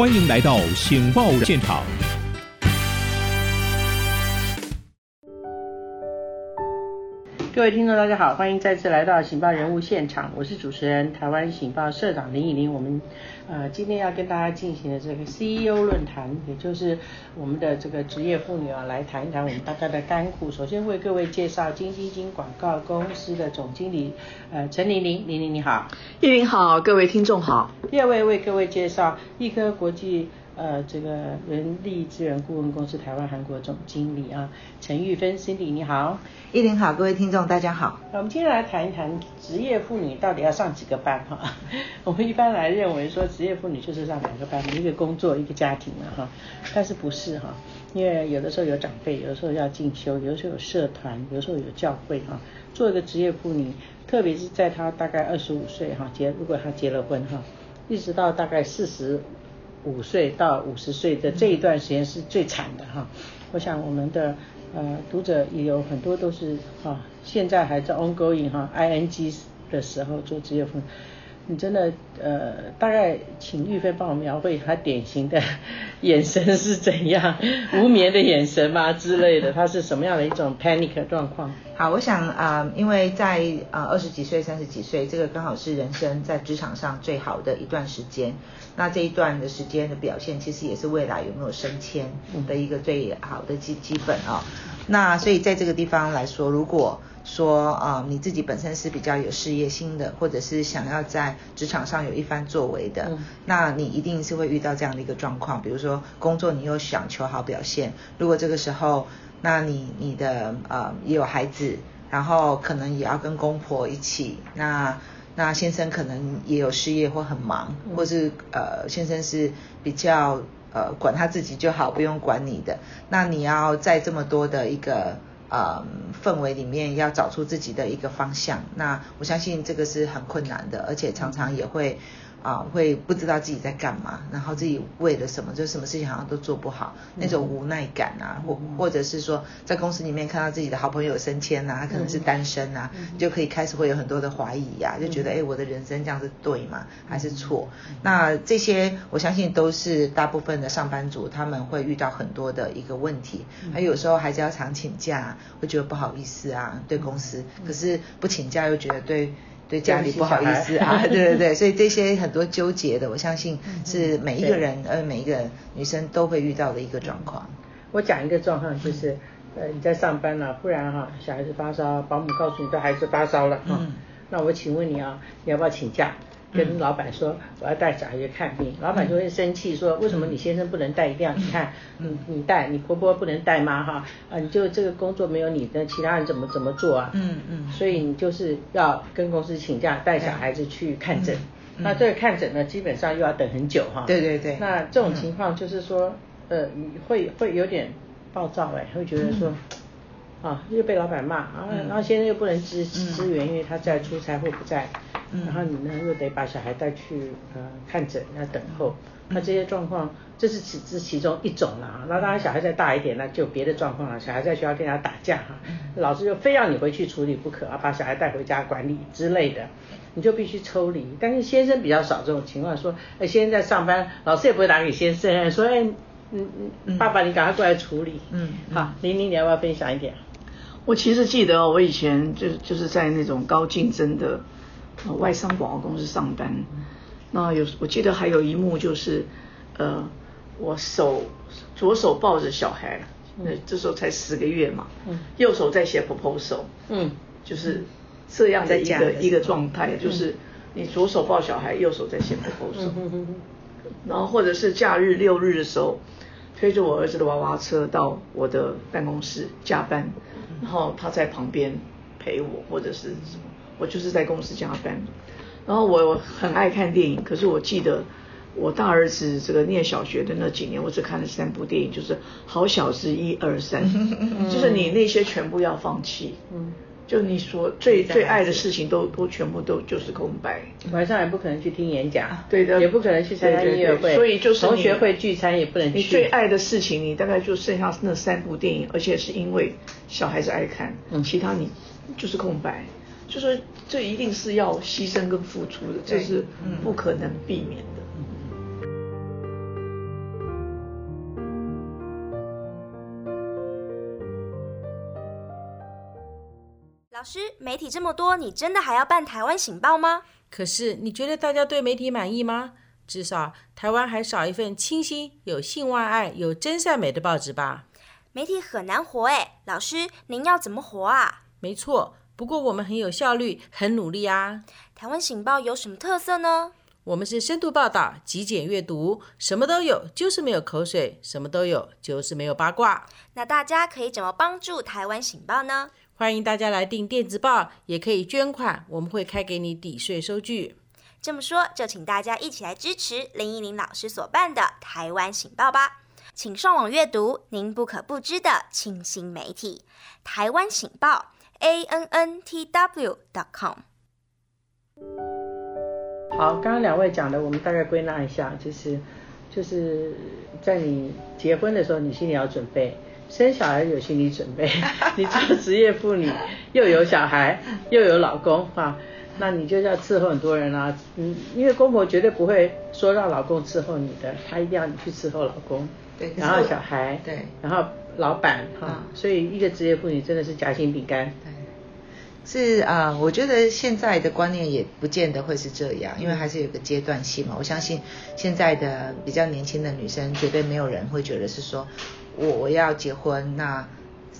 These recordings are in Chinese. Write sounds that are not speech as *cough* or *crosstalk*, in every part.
欢迎来到《醒报》现场。各位听众，大家好，欢迎再次来到《醒报人物现场》，我是主持人台湾醒报社长林以玲。我们呃今天要跟大家进行的这个 CEO 论坛，也就是我们的这个职业妇女啊，来谈一谈我们大家的甘苦。首先为各位介绍金晶晶广告公司的总经理呃陈玲玲，玲玲你好，叶玲好，各位听众好。第二位为各位介绍易科国际。呃，这个人力资源顾问公司台湾韩国总经理啊，陈玉芬 Cindy 你好，以玲好，各位听众大家好。我们今天来谈一谈职业妇女到底要上几个班哈？*laughs* 我们一般来认为说职业妇女就是上两个班，一个工作一个家庭嘛哈，但是不是哈？因为有的时候有长辈，有的时候要进修，有的时候有社团，有的时候有教会哈。做一个职业妇女，特别是在她大概二十五岁哈结，如果她结了婚哈，一直到大概四十。五岁到五十岁的这一段时间是最惨的哈，我想我们的呃读者也有很多都是啊，现在还在 ongoing 哈 ing 的时候做职业分。你真的呃，大概请玉飞帮我描绘他典型的眼神是怎样，*laughs* 无眠的眼神吗之类的，他是什么样的一种 panic 状况？好，我想啊、呃，因为在呃二十几岁、三十几岁，这个刚好是人生在职场上最好的一段时间。那这一段的时间的表现，其实也是未来有没有升迁的一个最好的基基本啊、哦。那所以在这个地方来说，如果说啊、呃，你自己本身是比较有事业心的，或者是想要在职场上有一番作为的，嗯、那你一定是会遇到这样的一个状况。比如说工作你又想求好表现，如果这个时候，那你你的呃也有孩子，然后可能也要跟公婆一起，那那先生可能也有事业或很忙，嗯、或是呃先生是比较呃管他自己就好，不用管你的，那你要在这么多的一个。呃，氛围里面要找出自己的一个方向，那我相信这个是很困难的，而且常常也会。啊，会不知道自己在干嘛，然后自己为了什么，就什么事情好像都做不好，那种无奈感啊，或或者是说在公司里面看到自己的好朋友升迁啊，他可能是单身啊，就可以开始会有很多的怀疑呀、啊，就觉得哎，我的人生这样是对吗？还是错？那这些我相信都是大部分的上班族他们会遇到很多的一个问题，还有时候还是要常请假，会觉得不好意思啊，对公司，可是不请假又觉得对。对家里不好意思 *laughs* 啊，对对对，所以这些很多纠结的，我相信是每一个人呃每一个女生都会遇到的一个状况。我讲一个状况就是，呃你在上班了，不然哈小孩子发烧，保姆告诉你这孩子发烧了哈，那我请问你啊，你要不要请假？跟老板说我要带小孩去看病，老板就会生气说，为什么你先生不能带，一定要你看，你，你带，你婆婆不能带吗？哈，啊，你就这个工作没有你的其他人怎么怎么做啊？嗯嗯，所以你就是要跟公司请假带小孩子去看诊，那这个看诊呢，基本上又要等很久哈。对对对。那这种情况就是说，呃，会会有点暴躁哎，会觉得说，啊，又被老板骂啊，然后先生又不能支支援，因为他在出差或不在。然后你呢又得把小孩带去呃看诊，要等候，那这些状况，这是其这是其中一种啦。那当然小孩再大一点，那就别的状况了。小孩在学校跟人家打架哈，老师就非要你回去处理不可啊，把小孩带回家管理之类的，你就必须抽离。但是先生比较少这种情况，说哎先生在上班，老师也不会打给先生，说哎嗯嗯爸爸你赶快过来处理。嗯，好，玲玲你要不要分享一点？我其实记得我以前就就是在那种高竞争的。外商广告公司上班，那有我记得还有一幕就是，呃，我手左手抱着小孩，那这时候才十个月嘛，右手在写 proposal，嗯，就是这样的一个一个状态，就是你左手抱小孩，右手在写 proposal，然后或者是假日六日的时候，推着我儿子的娃娃车到我的办公室加班，然后他在旁边陪我或者是什么。我就是在公司加班，然后我很爱看电影，可是我记得我大儿子这个念小学的那几年，我只看了三部电影，就是《好小子》一二三，*laughs* 就是你那些全部要放弃，嗯，就你所最最爱的事情都都全部都就是空白，晚上也不可能去听演讲，对的，也不可能去参加音乐会，所以就是同学会聚餐也不能去。你最爱的事情，你大概就剩下那三部电影，而且是因为小孩子爱看，嗯，其他你就是空白。就是这一定是要牺牲跟付出的，这是不可能避免的。老师，媒体这么多，你真的还要办《台湾醒报》吗？可是你觉得大家对媒体满意吗？至少台湾还少一份清新、有性、外爱、有真善美的报纸吧？媒体很难活哎，老师，您要怎么活啊？没错。不过我们很有效率，很努力啊。台湾醒报有什么特色呢？我们是深度报道、极简阅读，什么都有，就是没有口水；什么都有，就是没有八卦。那大家可以怎么帮助台湾醒报呢？欢迎大家来订电子报，也可以捐款，我们会开给你抵税收据。这么说，就请大家一起来支持林依林老师所办的台湾醒报吧。请上网阅读您不可不知的清新媒体——台湾醒报，a n n t w dot com。好，刚刚两位讲的，我们大概归纳一下，就是就是在你结婚的时候，你心里要准备；*laughs* 生小孩有心理准备。*laughs* 你做职业妇女，*laughs* 又有小孩，又有老公啊。那你就要伺候很多人啊，嗯，因为公婆绝对不会说让老公伺候你的，他一定要你去伺候老公，对，然后小孩，对，然后老板哈，所以一个职业妇女真的是夹心饼干。对，是啊，我觉得现在的观念也不见得会是这样，因为还是有个阶段性嘛。我相信现在的比较年轻的女生，绝对没有人会觉得是说我我要结婚那。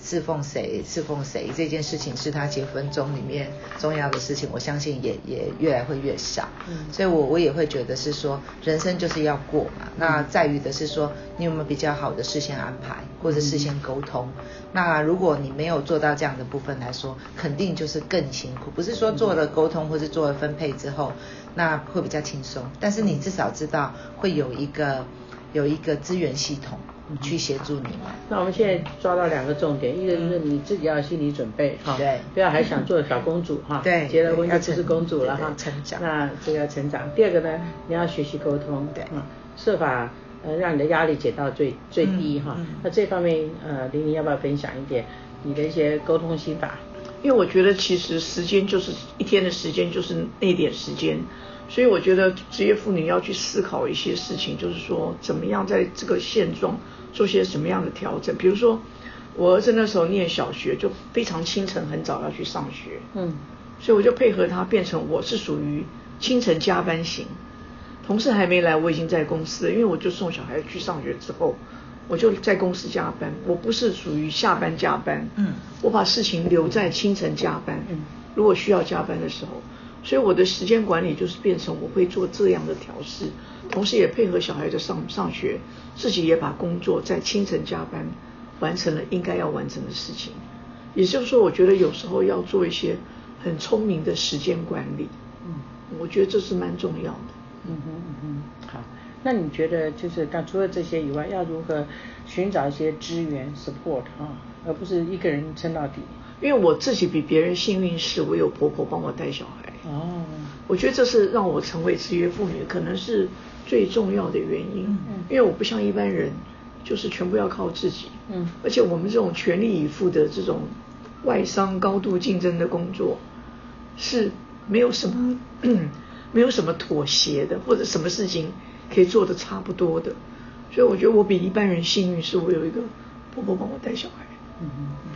侍奉谁？侍奉谁？这件事情是他结婚中里面重要的事情，我相信也也越来会越少。嗯，所以我我也会觉得是说，人生就是要过嘛。那在于的是说，你有没有比较好的事先安排，或者事先沟通？那如果你没有做到这样的部分来说，肯定就是更辛苦。不是说做了沟通或是做了分配之后，那会比较轻松。但是你至少知道会有一个有一个资源系统。去协助你嘛。那我们现在抓到两个重点，一个就是你自己要心理准备哈，对，不要还想做小公主哈，对，结了婚就不是公主了哈，成长，那这个要成长。第二个呢，你要学习沟通，对，设法呃让你的压力减到最最低哈。那这方面呃，玲玲要不要分享一点你的一些沟通心法？因为我觉得其实时间就是一天的时间就是那点时间。所以我觉得职业妇女要去思考一些事情，就是说怎么样在这个现状做些什么样的调整。比如说，我儿子那时候念小学，就非常清晨很早要去上学，嗯，所以我就配合他，变成我是属于清晨加班型。同事还没来，我已经在公司了，因为我就送小孩去上学之后，我就在公司加班。我不是属于下班加班，嗯，我把事情留在清晨加班，嗯，如果需要加班的时候。所以我的时间管理就是变成我会做这样的调试，同时也配合小孩的上上学，自己也把工作在清晨加班完成了应该要完成的事情。也就是说，我觉得有时候要做一些很聪明的时间管理，嗯，我觉得这是蛮重要的。嗯哼嗯哼，好，那你觉得就是但除了这些以外，要如何寻找一些资源 support 啊，而不是一个人撑到底？因为我自己比别人幸运，是我有婆婆帮我带小孩。哦，我觉得这是让我成为职业妇女可能是最重要的原因。嗯，因为我不像一般人，就是全部要靠自己。嗯，而且我们这种全力以赴的这种外商高度竞争的工作，是没有什么 *clears throat* 没有什么妥协的，或者什么事情可以做得差不多的。所以我觉得我比一般人幸运，是我有一个婆婆帮我带小孩。嗯嗯。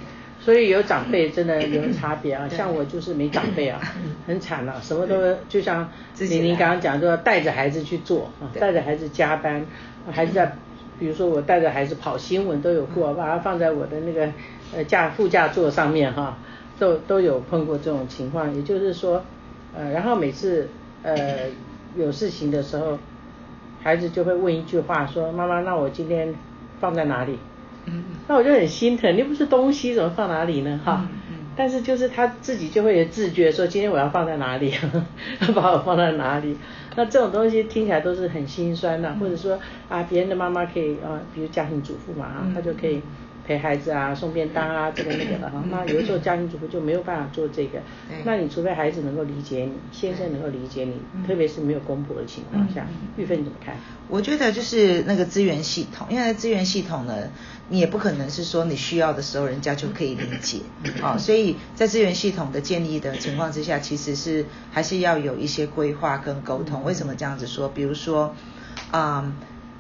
所以有长辈真的有差别啊，像我就是没长辈啊，*laughs* 很惨啊，什么都就像您您刚刚讲说带着孩子去做，带着孩子加班，孩子在，比如说我带着孩子跑新闻都有过，把它放在我的那个呃驾副驾座上面哈，都都有碰过这种情况，也就是说呃，然后每次呃有事情的时候，孩子就会问一句话说，妈妈，那我今天放在哪里？嗯，那我就很心疼，又不是东西怎么放哪里呢？哈，嗯，但是就是他自己就会有自觉说，今天我要放在哪里，要 *laughs* 把我放在哪里。那这种东西听起来都是很心酸的，或者说啊，别人的妈妈可以啊，比如家庭主妇嘛，啊，他就可以。陪孩子啊，送便当啊，这个那个的哈。那有的时候家庭主妇就没有办法做这个。那你除非孩子能够理解你，先生能够理解你，特别是没有公婆的情况下，玉芬你怎么看？我觉得就是那个资源系统，因为资源系统呢，你也不可能是说你需要的时候人家就可以理解啊，所以在资源系统的建立的情况之下，其实是还是要有一些规划跟沟通。为什么这样子说？比如说，嗯。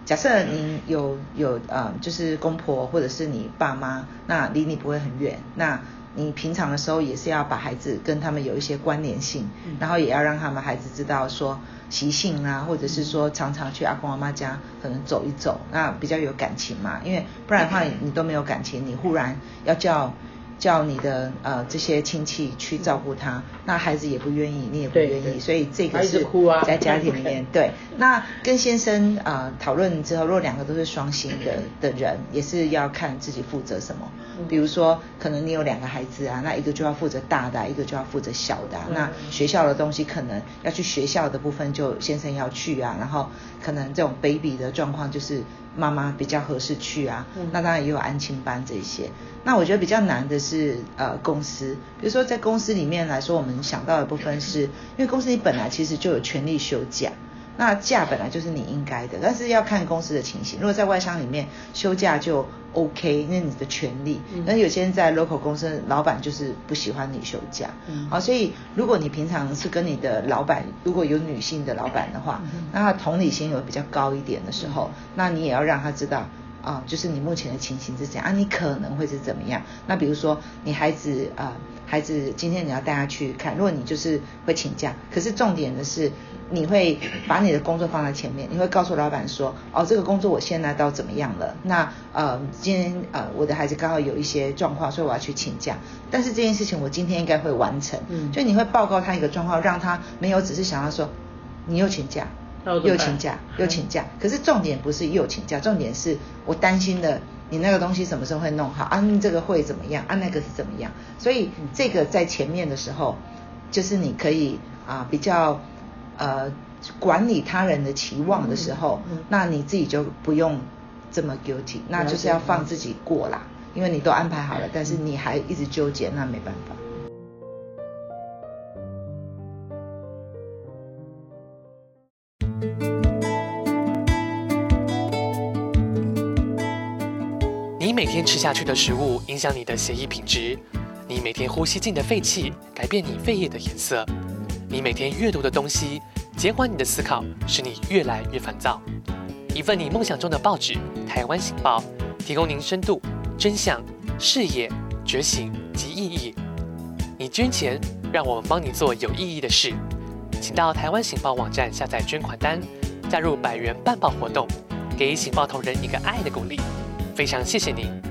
假设您有有呃，就是公婆或者是你爸妈，那离你不会很远，那你平常的时候也是要把孩子跟他们有一些关联性，然后也要让他们孩子知道说习性啊，或者是说常常去阿公阿妈家可能走一走，那比较有感情嘛，因为不然的话你都没有感情，你忽然要叫。叫你的呃这些亲戚去照顾他，那孩子也不愿意，你也不愿意，所以这个是在家庭里面 *laughs* 对。那跟先生啊、呃、讨论之后，如果两个都是双薪的的人，也是要看自己负责什么。比如说，可能你有两个孩子啊，那一个就要负责大的，一个就要负责小的。那学校的东西可能要去学校的部分，就先生要去啊。然后可能这种 baby 的状况就是。妈妈比较合适去啊，那当然也有安亲班这些。那我觉得比较难的是呃公司，比如说在公司里面来说，我们想到的部分是因为公司你本来其实就有权利休假。那假本来就是你应该的，但是要看公司的情形。如果在外商里面休假就 OK，那你的权利。那、嗯、有些人在 local 公司，老板就是不喜欢你休假。嗯。好，所以如果你平常是跟你的老板，如果有女性的老板的话，嗯、那他同理心有比较高一点的时候，嗯、那你也要让他知道啊，就是你目前的情形是怎样啊，你可能会是怎么样。那比如说你孩子啊，孩子今天你要带他去看，如果你就是会请假，可是重点的是。你会把你的工作放在前面，你会告诉老板说，哦，这个工作我现在到怎么样了？那呃，今天呃，我的孩子刚好有一些状况，所以我要去请假。但是这件事情我今天应该会完成。嗯，就你会报告他一个状况，让他没有只是想要说，你又请假，又请假，又请假。可是重点不是又请假，重点是我担心的，你那个东西什么时候会弄好？啊，这个会怎么样？啊，那个是怎么样？所以这个在前面的时候，就是你可以啊、呃、比较。呃，管理他人的期望的时候，嗯嗯、那你自己就不用这么 guilty，那就是要放自己过啦，因为你都安排好了，但是你还一直纠结，那没办法。吃下去的食物影响你的血液品质，你每天呼吸进的废气改变你肺叶的颜色。你每天阅读的东西，减缓你的思考，使你越来越烦躁。一份你梦想中的报纸《台湾醒报》，提供您深度、真相、视野、觉醒及意义。你捐钱，让我们帮你做有意义的事。请到台湾醒报网站下载捐款单，加入百元办报活动，给醒报同仁一个爱的鼓励。非常谢谢您。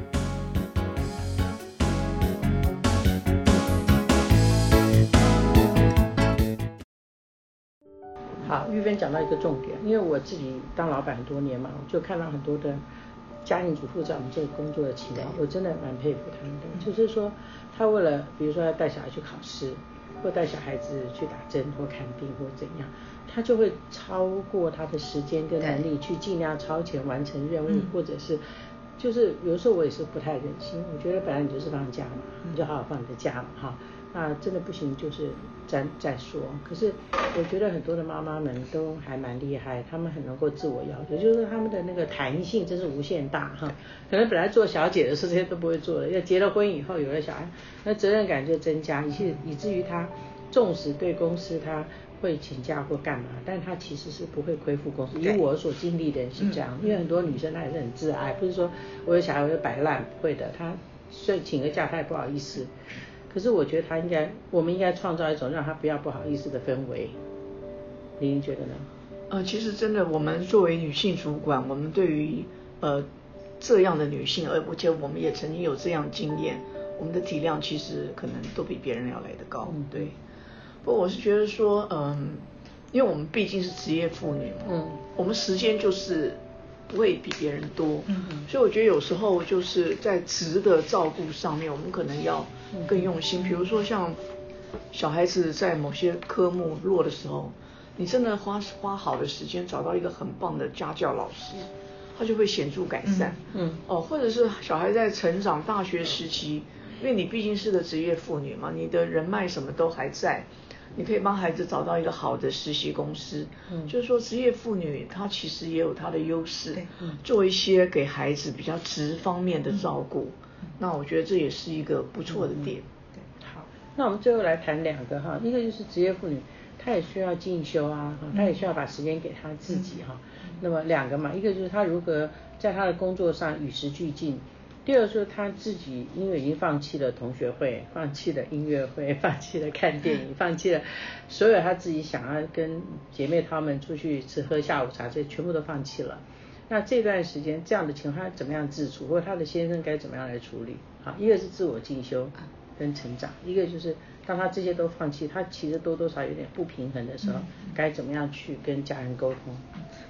好，玉芬讲到一个重点，因为我自己当老板很多年嘛，我就看到很多的家庭主妇在我们这里工作的情况，我真的蛮佩服他们的。嗯、就是说，他为了比如说要带小孩去考试，或带小孩子去打针或看病或怎样，他就会超过他的时间跟能力去尽量超前完成任务，嗯、或者是就是有时候我也是不太忍心，我觉得本来你就是放假嘛，你就好好放你的假嘛，哈。那真的不行，就是再再说。可是我觉得很多的妈妈们都还蛮厉害，她们很能够自我要求，就是她们的那个弹性真是无限大哈。可能本来做小姐的事这些都不会做的，要结了婚以后有了小孩，那责任感就增加，以至以至于她纵使对公司她会请假或干嘛，但她其实是不会亏负公司。以我所经历的是这样，因为很多女生她也是很自爱，不是说我有小孩我就摆烂，不会的，她虽请个假她也不好意思。可是我觉得他应该，我们应该创造一种让他不要不好意思的氛围。您觉得呢？呃，其实真的，我们作为女性主管，我们对于呃这样的女性，而且我们也曾经有这样经验，我们的体谅其实可能都比别人要来得高。嗯，对。不过我是觉得说，嗯、呃，因为我们毕竟是职业妇女嘛，嗯，我们时间就是。不会比别人多，嗯嗯，所以我觉得有时候就是在值得照顾上面，我们可能要更用心。比如说像小孩子在某些科目弱的时候，你真的花花好的时间找到一个很棒的家教老师，他就会显著改善。嗯，哦，或者是小孩在成长大学时期，因为你毕竟是个职业妇女嘛，你的人脉什么都还在。你可以帮孩子找到一个好的实习公司，嗯，就是说职业妇女她其实也有她的优势，嗯，做一些给孩子比较职方面的照顾，嗯，那我觉得这也是一个不错的点。对，好，那我们最后来谈两个哈，一个就是职业妇女，她也需要进修啊，她也需要把时间给她自己哈。那么两个嘛，一个就是她如何在她的工作上与时俱进。第二说他自己因为已经放弃了同学会，放弃了音乐会，*laughs* 放弃了看电影，*laughs* 放弃了所有他自己想要跟姐妹她们出去吃喝下午茶，这全部都放弃了。那这段时间这样的情况，他怎么样自处，或者他的先生该怎么样来处理？好，一个是自我进修跟成长，一个就是当他这些都放弃，他其实多多少少有点不平衡的时候，该怎么样去跟家人沟通？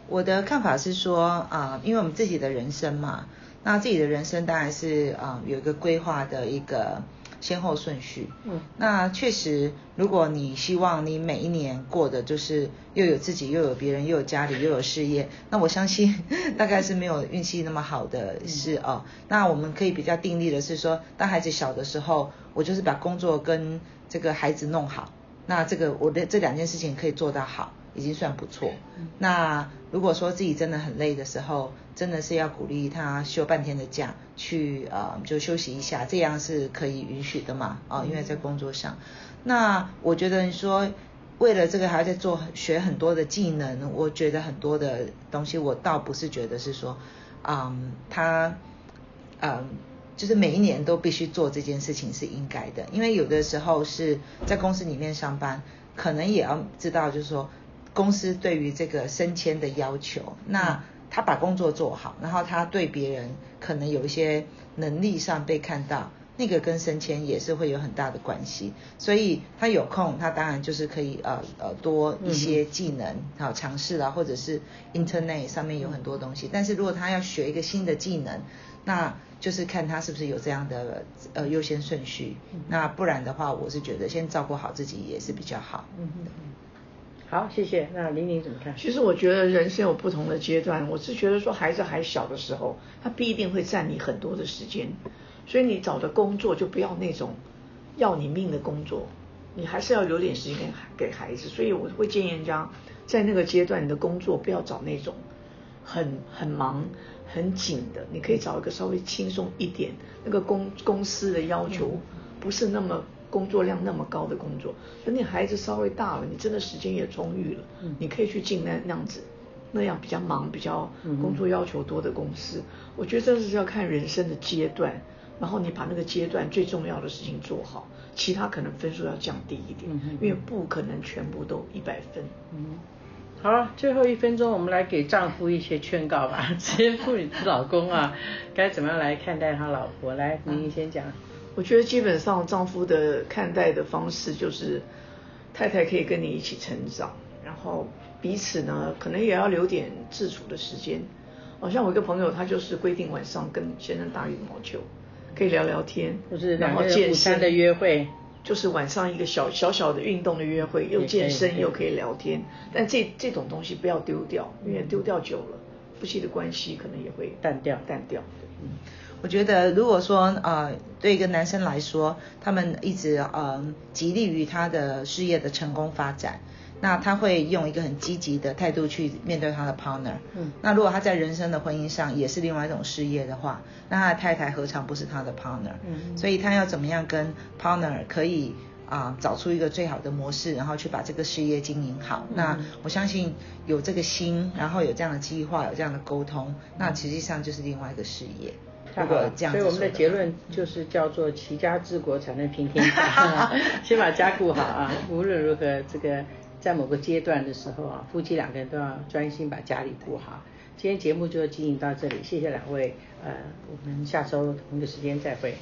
我的看法是说啊、呃，因为我们自己的人生嘛。那自己的人生当然是啊、呃、有一个规划的一个先后顺序。嗯，那确实，如果你希望你每一年过的就是又有自己又有别人又有家里又有事业，那我相信 *laughs* 大概是没有运气那么好的事哦。那我们可以比较定力的是说，当孩子小的时候，我就是把工作跟这个孩子弄好。那这个我的这两件事情可以做到好。已经算不错。那如果说自己真的很累的时候，真的是要鼓励他休半天的假，去呃就休息一下，这样是可以允许的嘛？啊、因为在工作上。那我觉得你说为了这个还要再做学很多的技能，我觉得很多的东西，我倒不是觉得是说，嗯，他嗯就是每一年都必须做这件事情是应该的，因为有的时候是在公司里面上班，可能也要知道就是说。公司对于这个升迁的要求，那他把工作做好，然后他对别人可能有一些能力上被看到，那个跟升迁也是会有很大的关系。所以他有空，他当然就是可以呃呃多一些技能好尝试啦，或者是 Internet 上面有很多东西。但是如果他要学一个新的技能，那就是看他是不是有这样的呃优先顺序。那不然的话，我是觉得先照顾好自己也是比较好。嗯好，谢谢。那玲玲怎么看？其实我觉得人生有不同的阶段，我是觉得说孩子还小的时候，他必定会占你很多的时间，所以你找的工作就不要那种要你命的工作，你还是要留点时间给给孩子。所以我会建议人家在那个阶段，你的工作不要找那种很很忙很紧的，你可以找一个稍微轻松一点，那个公公司的要求不是那么。工作量那么高的工作，等你孩子稍微大了，你真的时间也充裕了，嗯、你可以去进那那样子，那样比较忙、比较工作要求多的公司。嗯、我觉得这是要看人生的阶段，然后你把那个阶段最重要的事情做好，其他可能分数要降低一点，嗯、因为不可能全部都一百分。嗯，好了，最后一分钟，我们来给丈夫一些劝告吧。职业妇女的老公啊，该怎么样来看待他老婆？来，您先讲。我觉得基本上丈夫的看待的方式就是，太太可以跟你一起成长，然后彼此呢可能也要留点自处的时间。好像我一个朋友，他就是规定晚上跟先生打羽毛球，可以聊聊天，就是然后健身的约会，就是晚上一个小小小的运动的约会，又健身又可以聊天。但这这种东西不要丢掉，因为丢掉久了，夫妻的关系可能也会淡掉淡掉。对，嗯。我觉得，如果说呃，对一个男生来说，他们一直呃极力于他的事业的成功发展，那他会用一个很积极的态度去面对他的 partner。嗯。那如果他在人生的婚姻上也是另外一种事业的话，那他的太太何尝不是他的 partner？嗯。所以他要怎么样跟 partner 可以啊、呃、找出一个最好的模式，然后去把这个事业经营好。嗯。那我相信有这个心，然后有这样的计划，有这样的沟通，那实际上就是另外一个事业。太好了，所以我们的结论就是叫做齐家治国才能平天下，*laughs* *laughs* 先把家顾好啊！无论如何，这个在某个阶段的时候啊，夫妻两个人都要专心把家里顾好。今天节目就进行到这里，谢谢两位，呃，我们下周同一个时间再会。